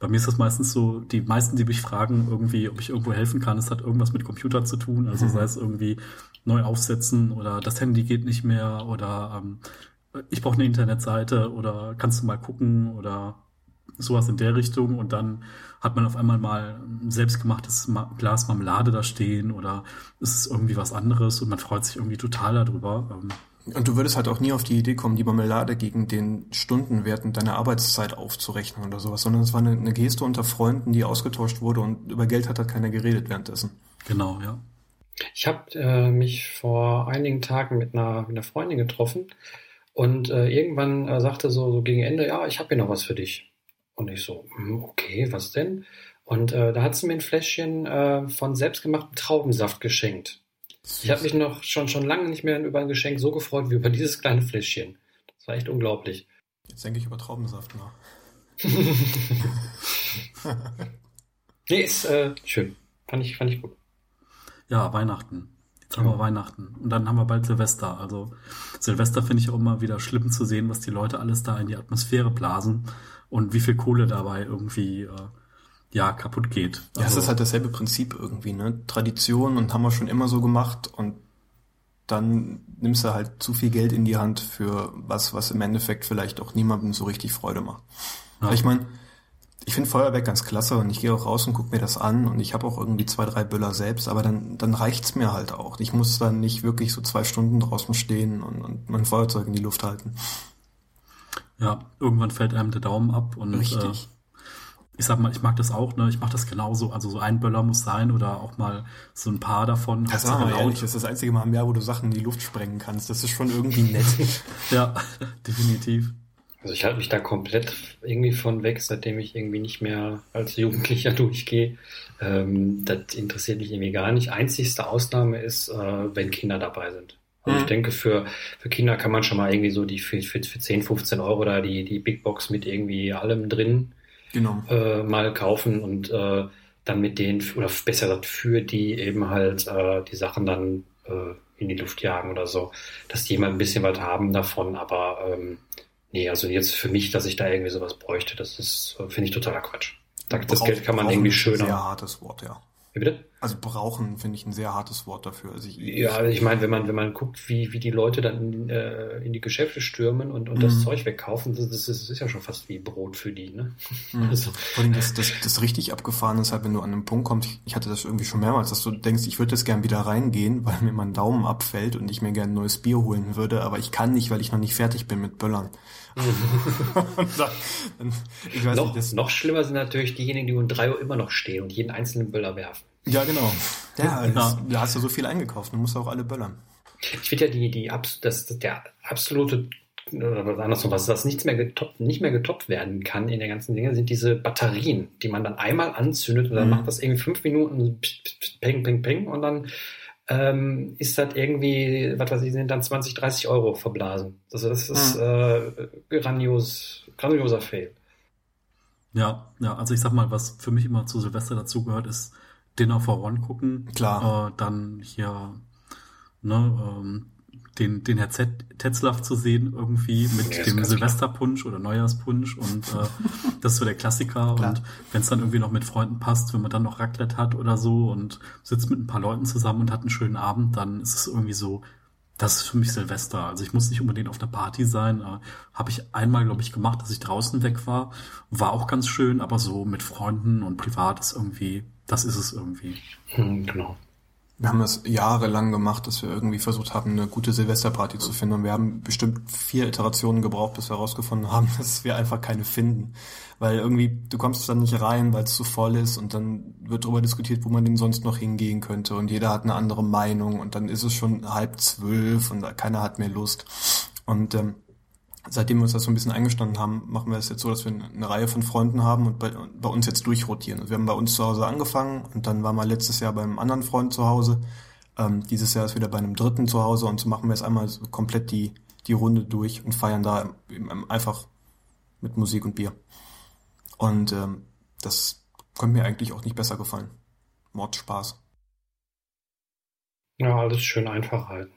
bei mir ist das meistens so, die meisten, die mich fragen, irgendwie, ob ich irgendwo helfen kann, es hat irgendwas mit Computer zu tun. Also mhm. sei es irgendwie neu aufsetzen oder das Handy geht nicht mehr oder ähm, ich brauche eine Internetseite oder kannst du mal gucken oder sowas in der Richtung und dann hat man auf einmal mal ein selbstgemachtes Glas Marmelade da stehen oder es ist irgendwie was anderes und man freut sich irgendwie total darüber. Ähm, und du würdest halt auch nie auf die Idee kommen, die Marmelade gegen den Stundenwerten deiner Arbeitszeit aufzurechnen oder sowas, sondern es war eine, eine Geste unter Freunden, die ausgetauscht wurde und über Geld hat halt keiner geredet währenddessen. Genau, ja. Ich habe äh, mich vor einigen Tagen mit einer, mit einer Freundin getroffen und äh, irgendwann äh, sagte so, so gegen Ende, ja, ich habe hier noch was für dich. Und ich so, hm, okay, was denn? Und äh, da hat sie mir ein Fläschchen äh, von selbstgemachtem Traubensaft geschenkt. Ich habe mich noch schon, schon lange nicht mehr über ein Geschenk so gefreut wie über dieses kleine Fläschchen. Das war echt unglaublich. Jetzt denke ich über Traubensaft nach. nee, ist äh, schön. Fand ich, fand ich gut. Ja, Weihnachten. Jetzt haben wir Weihnachten. Und dann haben wir bald Silvester. Also Silvester finde ich auch immer wieder schlimm zu sehen, was die Leute alles da in die Atmosphäre blasen und wie viel Kohle dabei irgendwie äh, ja, kaputt geht. Also, ja, es ist halt dasselbe Prinzip irgendwie, ne? Tradition und haben wir schon immer so gemacht und dann nimmst du halt zu viel Geld in die Hand für was, was im Endeffekt vielleicht auch niemandem so richtig Freude macht. Ja. Ich meine, ich finde Feuerwerk ganz klasse und ich gehe auch raus und gucke mir das an und ich habe auch irgendwie zwei, drei Böller selbst, aber dann, dann reicht's mir halt auch. Ich muss dann nicht wirklich so zwei Stunden draußen stehen und, und mein Feuerzeug in die Luft halten. Ja, irgendwann fällt einem der Daumen ab und Richtig. Äh, ich sag mal, ich mag das auch, ne? Ich mache das genauso. Also so ein Böller muss sein oder auch mal so ein paar davon. Das, ist aber ehrlich, das ist das einzige Mal im Jahr, wo du Sachen in die Luft sprengen kannst. Das ist schon irgendwie nett. ja, definitiv. Also ich halte mich da komplett irgendwie von weg, seitdem ich irgendwie nicht mehr als Jugendlicher durchgehe. Ähm, das interessiert mich irgendwie gar nicht. Einzigste Ausnahme ist, äh, wenn Kinder dabei sind. Also mhm. ich denke, für, für Kinder kann man schon mal irgendwie so die für, für, für 10, 15 Euro da die, die Big Box mit irgendwie allem drin genau. äh, mal kaufen und äh, dann mit denen, oder besser gesagt für die eben halt äh, die Sachen dann äh, in die Luft jagen oder so, dass die immer ein bisschen was haben davon, aber ähm, nee, also jetzt für mich, dass ich da irgendwie sowas bräuchte, das ist, äh, finde ich totaler Quatsch. Das Brauch, Geld kann man irgendwie schöner. Sehr hartes Wort, ja. Wie bitte? Also brauchen finde ich ein sehr hartes Wort dafür. Also ich, ja, also ich meine, wenn man wenn man guckt, wie wie die Leute dann in, äh, in die Geschäfte stürmen und, und mhm. das Zeug wegkaufen, das, das, ist, das ist ja schon fast wie Brot für die. Ne? Mhm. Also. Vor allem das, das, das richtig abgefahren ist halt, wenn du an einen Punkt kommst, ich, ich hatte das irgendwie schon mehrmals, dass du denkst, ich würde jetzt gern wieder reingehen, weil mir mein Daumen abfällt und ich mir gern ein neues Bier holen würde, aber ich kann nicht, weil ich noch nicht fertig bin mit Böllern. dann, dann, noch, nicht, noch schlimmer sind natürlich diejenigen, die um drei Uhr immer noch stehen und jeden einzelnen Böller werfen. Ja, genau. Ja, das, da hast du so viel eingekauft, du musst auch alle böllern. Ich finde ja die, die, das, der absolute oder was anderes, was, was nichts mehr getoppt, nicht mehr getoppt werden kann in der ganzen Dinge, sind diese Batterien, die man dann einmal anzündet und dann mhm. macht das irgendwie fünf Minuten ping, ping, ping und dann ähm, ist das irgendwie, was weiß ich, sind dann 20, 30 Euro verblasen. Also das ist mhm. äh, grandios, grandioser Fail. Ja, ja, also ich sag mal, was für mich immer zu Silvester dazugehört, ist Dinner for One gucken. Klar. Äh, dann hier, ne, ähm, den, den Herr Z Tetzlaff zu sehen, irgendwie mit ja, dem Silvesterpunsch oder Neujahrspunsch und äh, das ist so der Klassiker. Klar. Und wenn es dann irgendwie noch mit Freunden passt, wenn man dann noch Raclette hat oder so und sitzt mit ein paar Leuten zusammen und hat einen schönen Abend, dann ist es irgendwie so, das ist für mich Silvester. Also ich muss nicht unbedingt auf einer Party sein. Äh, Habe ich einmal, glaube ich, gemacht, dass ich draußen weg war. War auch ganz schön, aber so mit Freunden und privat ist irgendwie, das ist es irgendwie. Hm, genau. Wir haben das jahrelang gemacht, dass wir irgendwie versucht haben, eine gute Silvesterparty zu finden. Und wir haben bestimmt vier Iterationen gebraucht, bis wir herausgefunden haben, dass wir einfach keine finden. Weil irgendwie, du kommst dann nicht rein, weil es zu voll ist und dann wird darüber diskutiert, wo man denn sonst noch hingehen könnte. Und jeder hat eine andere Meinung und dann ist es schon halb zwölf und keiner hat mehr Lust. Und ähm, seitdem wir uns das so ein bisschen eingestanden haben, machen wir es jetzt so, dass wir eine Reihe von Freunden haben und bei, bei uns jetzt durchrotieren. Also wir haben bei uns zu Hause angefangen und dann waren wir letztes Jahr beim anderen Freund zu Hause. Ähm, dieses Jahr ist wieder bei einem dritten zu Hause und so machen wir jetzt einmal so komplett die, die Runde durch und feiern da einfach mit Musik und Bier. Und ähm, das könnte mir eigentlich auch nicht besser gefallen. Mordspaß. Ja, alles schön einfach halten.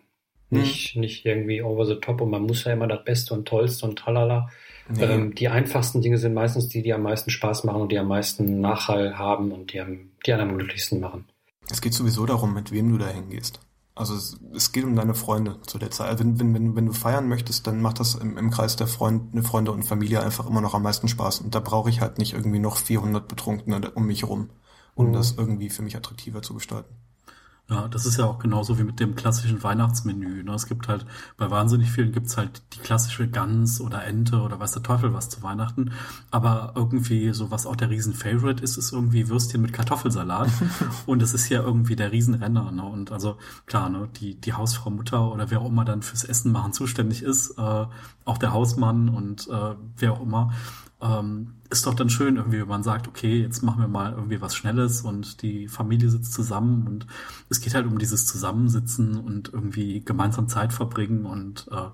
Hm. Nicht, nicht irgendwie over the top und man muss ja immer das Beste und Tollste und tralala. Nee. Ähm, die einfachsten Dinge sind meistens die, die am meisten Spaß machen und die am meisten Nachhall haben und die, am, die einen am glücklichsten machen. Es geht sowieso darum, mit wem du da hingehst. Also es, es, geht um deine Freunde zu der Zeit. Wenn, wenn, wenn, wenn du feiern möchtest, dann macht das im, im Kreis der Freund, Freunde und Familie einfach immer noch am meisten Spaß. Und da brauche ich halt nicht irgendwie noch 400 Betrunkene um mich rum, um mhm. das irgendwie für mich attraktiver zu gestalten. Ja, das ist ja auch genauso wie mit dem klassischen Weihnachtsmenü. Ne? Es gibt halt, bei wahnsinnig vielen gibt's halt die klassische Gans oder Ente oder weiß der Teufel was zu Weihnachten. Aber irgendwie so, was auch der Riesen-Favorite ist, ist irgendwie Würstchen mit Kartoffelsalat. und es ist ja irgendwie der Riesenrenner. Ne? Und also klar, ne, die, die Hausfrau Mutter oder wer auch immer dann fürs Essen machen zuständig ist, äh, auch der Hausmann und äh, wer auch immer, ähm, ist doch dann schön irgendwie, wenn man sagt, okay, jetzt machen wir mal irgendwie was Schnelles und die Familie sitzt zusammen und es geht halt um dieses Zusammensitzen und irgendwie gemeinsam Zeit verbringen und äh,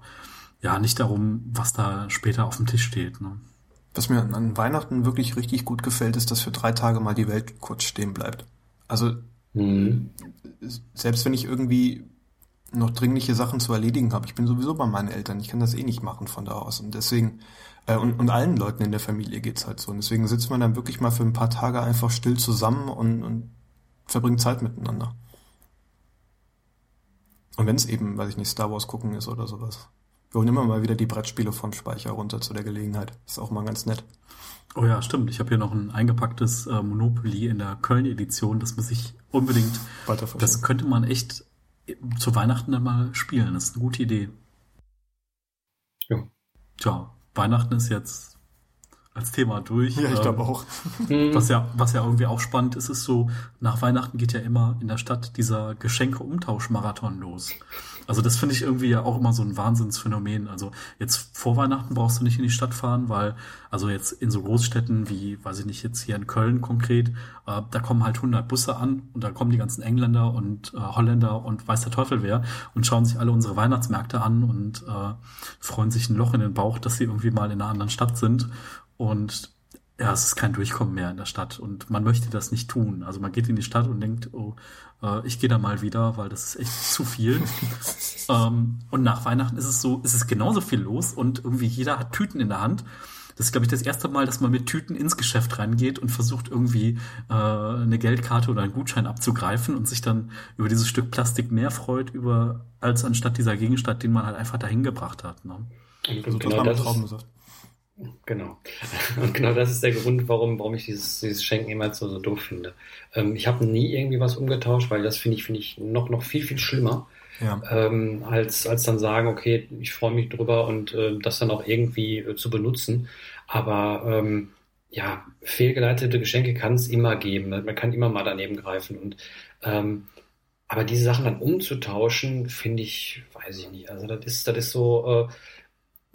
ja, nicht darum, was da später auf dem Tisch steht. Ne? Was mir an Weihnachten wirklich richtig gut gefällt, ist, dass für drei Tage mal die Welt kurz stehen bleibt. Also mhm. selbst wenn ich irgendwie noch dringliche Sachen zu erledigen habe, ich bin sowieso bei meinen Eltern, ich kann das eh nicht machen von da aus und deswegen und, und allen Leuten in der Familie geht's halt so. Und deswegen sitzt man dann wirklich mal für ein paar Tage einfach still zusammen und, und verbringt Zeit miteinander. Und wenn es eben, weiß ich nicht, Star Wars gucken ist oder sowas. Wir holen immer mal wieder die Brettspiele vom Speicher runter zu der Gelegenheit. Ist auch mal ganz nett. Oh ja, stimmt. Ich habe hier noch ein eingepacktes äh, Monopoly in der Köln-Edition. Das muss ich unbedingt. Das könnte man echt zu Weihnachten dann mal spielen. Das ist eine gute Idee. Ja. Tja, Weihnachten ist jetzt als Thema durch. Ja, ich glaube ähm, auch. Was ja, was ja irgendwie auch spannend ist, ist so, nach Weihnachten geht ja immer in der Stadt dieser Geschenke-Umtausch-Marathon los. Also das finde ich irgendwie ja auch immer so ein Wahnsinnsphänomen. Also jetzt vor Weihnachten brauchst du nicht in die Stadt fahren, weil also jetzt in so Großstädten wie, weiß ich nicht, jetzt hier in Köln konkret, äh, da kommen halt 100 Busse an und da kommen die ganzen Engländer und äh, Holländer und weiß der Teufel wer und schauen sich alle unsere Weihnachtsmärkte an und äh, freuen sich ein Loch in den Bauch, dass sie irgendwie mal in einer anderen Stadt sind. Und ja, es ist kein Durchkommen mehr in der Stadt und man möchte das nicht tun. Also man geht in die Stadt und denkt, oh, äh, ich gehe da mal wieder, weil das ist echt zu viel. ähm, und nach Weihnachten ist es so, ist es genauso viel los und irgendwie jeder hat Tüten in der Hand. Das ist, glaube ich, das erste Mal, dass man mit Tüten ins Geschäft reingeht und versucht irgendwie äh, eine Geldkarte oder einen Gutschein abzugreifen und sich dann über dieses Stück Plastik mehr freut, über als anstatt dieser Gegenstand, den man halt einfach dahin gebracht hat. Ne? Also genau, das ist, Genau. Und genau das ist der Grund, warum, warum ich dieses, dieses Schenken immer so, so doof finde. Ähm, ich habe nie irgendwie was umgetauscht, weil das finde ich, finde ich noch, noch viel, viel schlimmer. Ja. Ähm, als, als dann sagen, okay, ich freue mich drüber und äh, das dann auch irgendwie äh, zu benutzen. Aber ähm, ja, fehlgeleitete Geschenke kann es immer geben. Man kann immer mal daneben greifen. Und ähm, aber diese Sachen dann umzutauschen, finde ich, weiß ich nicht. Also das ist, das ist so, äh,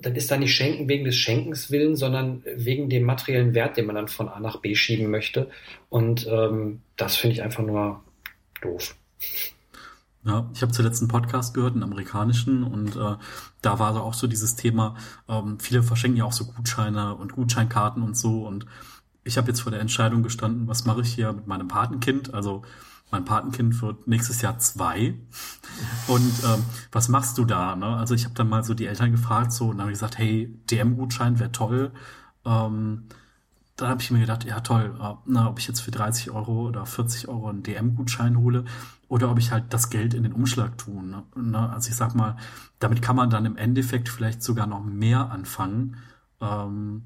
das ist dann nicht Schenken wegen des Schenkens willen, sondern wegen dem materiellen Wert, den man dann von A nach B schieben möchte. Und ähm, das finde ich einfach nur doof. Ja, ich habe zuletzt einen Podcast gehört, einen amerikanischen, und äh, da war so auch so dieses Thema, ähm, viele verschenken ja auch so Gutscheine und Gutscheinkarten und so. Und ich habe jetzt vor der Entscheidung gestanden, was mache ich hier mit meinem Patenkind? Also mein Patenkind wird nächstes Jahr zwei. Und ähm, was machst du da? Ne? Also ich habe dann mal so die Eltern gefragt, so, und dann habe ich gesagt, hey, DM-Gutschein wäre toll. Ähm, dann habe ich mir gedacht, ja toll, äh, na, ob ich jetzt für 30 Euro oder 40 Euro einen DM-Gutschein hole oder ob ich halt das Geld in den Umschlag tue. Ne? Also ich sag mal, damit kann man dann im Endeffekt vielleicht sogar noch mehr anfangen, ähm,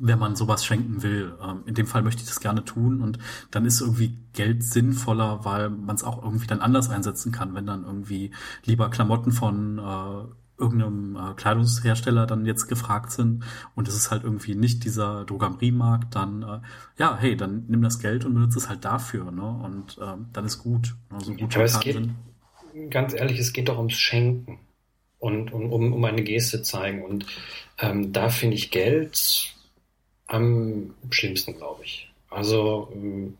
wenn man sowas schenken will. Ähm, in dem Fall möchte ich das gerne tun und dann ist irgendwie Geld sinnvoller, weil man es auch irgendwie dann anders einsetzen kann, wenn dann irgendwie lieber Klamotten von äh, irgendeinem äh, Kleidungshersteller dann jetzt gefragt sind und es ist halt irgendwie nicht dieser Drogeriemarkt, dann äh, ja, hey, dann nimm das Geld und benutze es halt dafür, ne? Und äh, dann ist gut. Also gut Aber es geht, sind. ganz ehrlich, es geht doch ums Schenken und um, um, um eine Geste zeigen. Und ähm, da finde ich Geld am schlimmsten, glaube ich. Also ähm,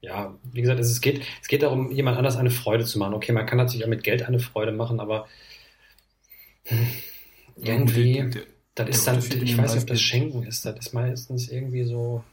ja, wie gesagt, es geht, es geht darum, jemand anders eine Freude zu machen. Okay, man kann natürlich auch mit Geld eine Freude machen, aber irgendwie, der, der, das ist dann, ich weiß nicht, ob das Schenken ist, das ist meistens irgendwie so,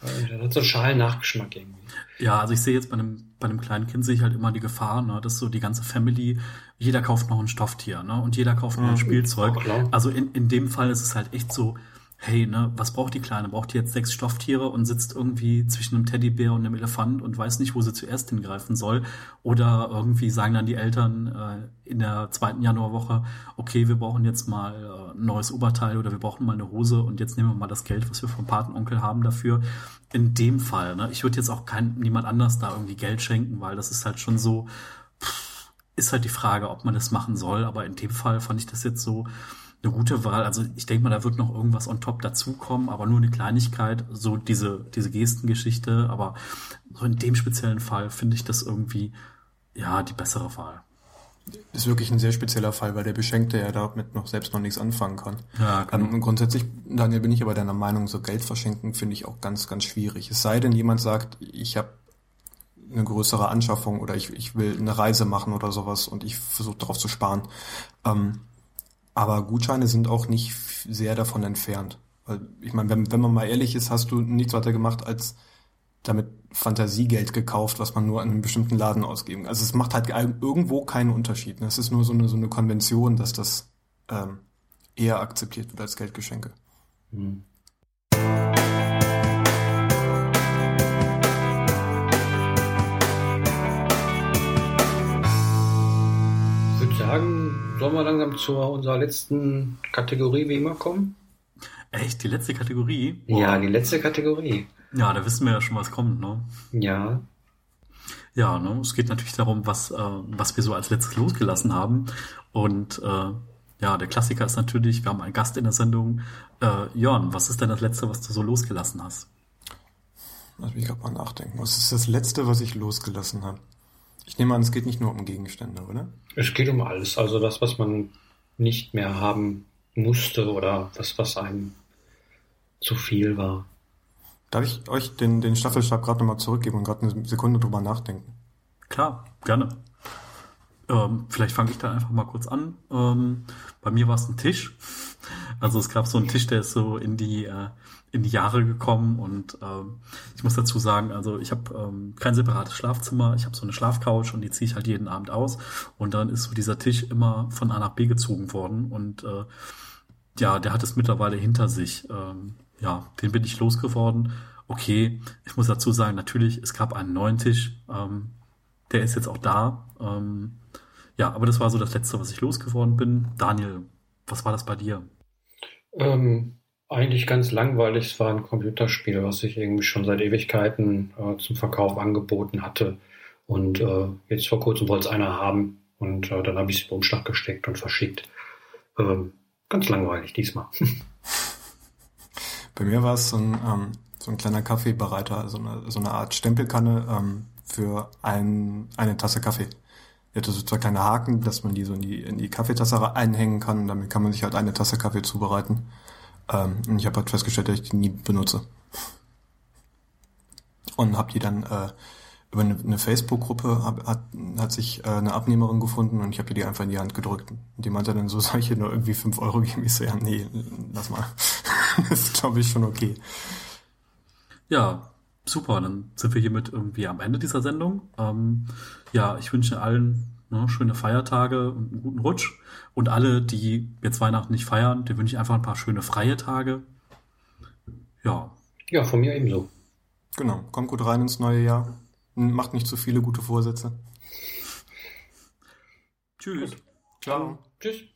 das hat so einen schalen Nachgeschmack irgendwie. Ja, also ich sehe jetzt bei einem, bei einem kleinen Kind sehe ich halt immer die Gefahr, ne, dass so die ganze Family, jeder kauft noch ein Stofftier, ne, und jeder kauft noch ein Spielzeug. Also in, in dem Fall ist es halt echt so, hey, ne, was braucht die Kleine? Braucht die jetzt sechs Stofftiere und sitzt irgendwie zwischen einem Teddybär und einem Elefant und weiß nicht, wo sie zuerst hingreifen soll? Oder irgendwie sagen dann die Eltern äh, in der zweiten Januarwoche, okay, wir brauchen jetzt mal äh, ein neues Oberteil oder wir brauchen mal eine Hose und jetzt nehmen wir mal das Geld, was wir vom Patenonkel haben dafür. In dem Fall, ne, ich würde jetzt auch kein, niemand anders da irgendwie Geld schenken, weil das ist halt schon so, pff, ist halt die Frage, ob man das machen soll. Aber in dem Fall fand ich das jetzt so, eine gute Wahl. Also ich denke mal, da wird noch irgendwas on top dazukommen, aber nur eine Kleinigkeit, so diese, diese Gestengeschichte. Aber so in dem speziellen Fall finde ich das irgendwie, ja, die bessere Wahl. Ist wirklich ein sehr spezieller Fall, weil der Beschenkte ja damit noch selbst noch nichts anfangen kann. Ja, genau. Und grundsätzlich, Daniel, bin ich aber deiner Meinung, so Geld verschenken finde ich auch ganz, ganz schwierig. Es sei denn, jemand sagt, ich habe eine größere Anschaffung oder ich, ich will eine Reise machen oder sowas und ich versuche darauf zu sparen. Ähm, aber Gutscheine sind auch nicht sehr davon entfernt. Weil, ich meine, wenn, wenn man mal ehrlich ist, hast du nichts weiter gemacht, als damit Fantasiegeld gekauft, was man nur an einem bestimmten Laden ausgeben. Also es macht halt irgendwo keinen Unterschied. Es ist nur so eine, so eine Konvention, dass das ähm, eher akzeptiert wird als Geldgeschenke. Mhm. Ich würde sagen, Sollen wir langsam zu unserer letzten Kategorie wie immer kommen? Echt? Die letzte Kategorie? Boah. Ja, die letzte Kategorie. Ja, da wissen wir ja schon, was kommt, ne? Ja. Ja, ne? Es geht natürlich darum, was, äh, was wir so als letztes losgelassen haben. Und äh, ja, der Klassiker ist natürlich, wir haben einen Gast in der Sendung. Äh, Jörn, was ist denn das Letzte, was du so losgelassen hast? Lass mich gerade mal nachdenken. Was ist das Letzte, was ich losgelassen habe? Ich nehme an, es geht nicht nur um Gegenstände, oder? Es geht um alles. Also das, was man nicht mehr haben musste oder was, was einem zu viel war. Darf ich euch den, den Staffelstab gerade nochmal zurückgeben und gerade eine Sekunde drüber nachdenken? Klar, gerne. Ähm, vielleicht fange ich da einfach mal kurz an. Ähm, bei mir war es ein Tisch. Also es gab so einen Tisch, der ist so in die äh, in die Jahre gekommen und ähm, ich muss dazu sagen, also ich habe ähm, kein separates Schlafzimmer, ich habe so eine Schlafcouch und die ziehe ich halt jeden Abend aus und dann ist so dieser Tisch immer von A nach B gezogen worden und äh, ja, der hat es mittlerweile hinter sich. Ähm, ja, den bin ich losgeworden. Okay, ich muss dazu sagen, natürlich, es gab einen neuen Tisch, ähm, der ist jetzt auch da. Ähm, ja, aber das war so das Letzte, was ich losgeworden bin. Daniel, was war das bei dir? Ähm, eigentlich ganz langweilig. Es war ein Computerspiel, was ich irgendwie schon seit Ewigkeiten äh, zum Verkauf angeboten hatte. Und äh, jetzt vor kurzem wollte es einer haben. Und äh, dann habe ich es im Umschlag gesteckt und verschickt. Ähm, ganz langweilig diesmal. Bei mir war es so ein, ähm, so ein kleiner Kaffeebereiter, so eine, so eine Art Stempelkanne ähm, für ein, eine Tasse Kaffee. Die hatte so zwei kleine Haken, dass man die so in die, in die Kaffeetasse einhängen kann. Damit kann man sich halt eine Tasse Kaffee zubereiten. Ähm, und ich habe halt festgestellt, dass ich die nie benutze. Und habe die dann äh, über eine, eine Facebook-Gruppe hat, hat sich äh, eine Abnehmerin gefunden und ich habe die einfach in die Hand gedrückt. Und die meinte dann so, soll ich hier nur irgendwie fünf Euro geben? Ich so, ja, nee, lass mal. das ist, glaube ich, schon okay. Ja, super. Dann sind wir hiermit irgendwie am Ende dieser Sendung. Ähm, ja, ich wünsche allen ne, schöne Feiertage und einen guten Rutsch. Und alle, die jetzt Weihnachten nicht feiern, denen wünsche ich einfach ein paar schöne freie Tage. Ja. Ja, von mir ebenso. Genau. Kommt gut rein ins neue Jahr. Macht nicht zu viele gute Vorsätze. Tschüss. Ciao. Tschüss.